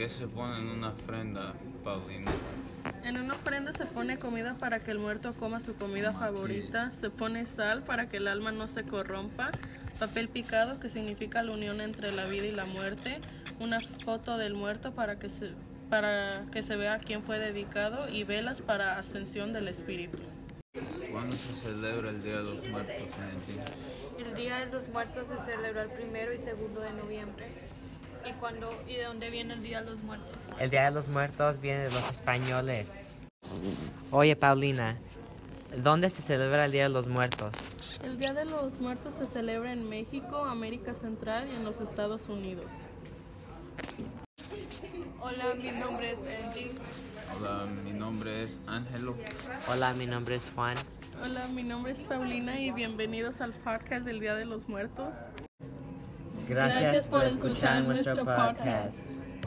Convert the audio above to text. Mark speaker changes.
Speaker 1: ¿Qué se pone en una ofrenda, Paulina?
Speaker 2: En una ofrenda se pone comida para que el muerto coma su comida
Speaker 1: aquí.
Speaker 2: favorita, se pone sal para que el alma no se corrompa, papel picado que significa la unión entre la vida y la muerte, una foto del muerto para que se, para que se vea a quién fue dedicado y velas para ascensión del espíritu.
Speaker 1: ¿Cuándo se celebra el Día de los Muertos, Angie?
Speaker 3: El Día de los Muertos se celebra el primero y segundo de noviembre. ¿Y, cuando, ¿Y de dónde viene el Día de los Muertos?
Speaker 4: El Día de los Muertos viene de los españoles. Oye, Paulina, ¿dónde se celebra el Día de los Muertos?
Speaker 2: El Día de los Muertos se celebra en México, América Central y en los Estados Unidos.
Speaker 3: Hola, mi nombre es Angie.
Speaker 1: Hola, mi nombre es Ángelo.
Speaker 4: Hola, mi nombre es Juan.
Speaker 2: Hola, mi nombre es Paulina y bienvenidos al podcast del Día de los Muertos.
Speaker 4: Gracias,
Speaker 2: Gracias
Speaker 4: por
Speaker 2: por escuchar
Speaker 4: nuestro
Speaker 2: nuestro
Speaker 4: podcast.
Speaker 2: podcast.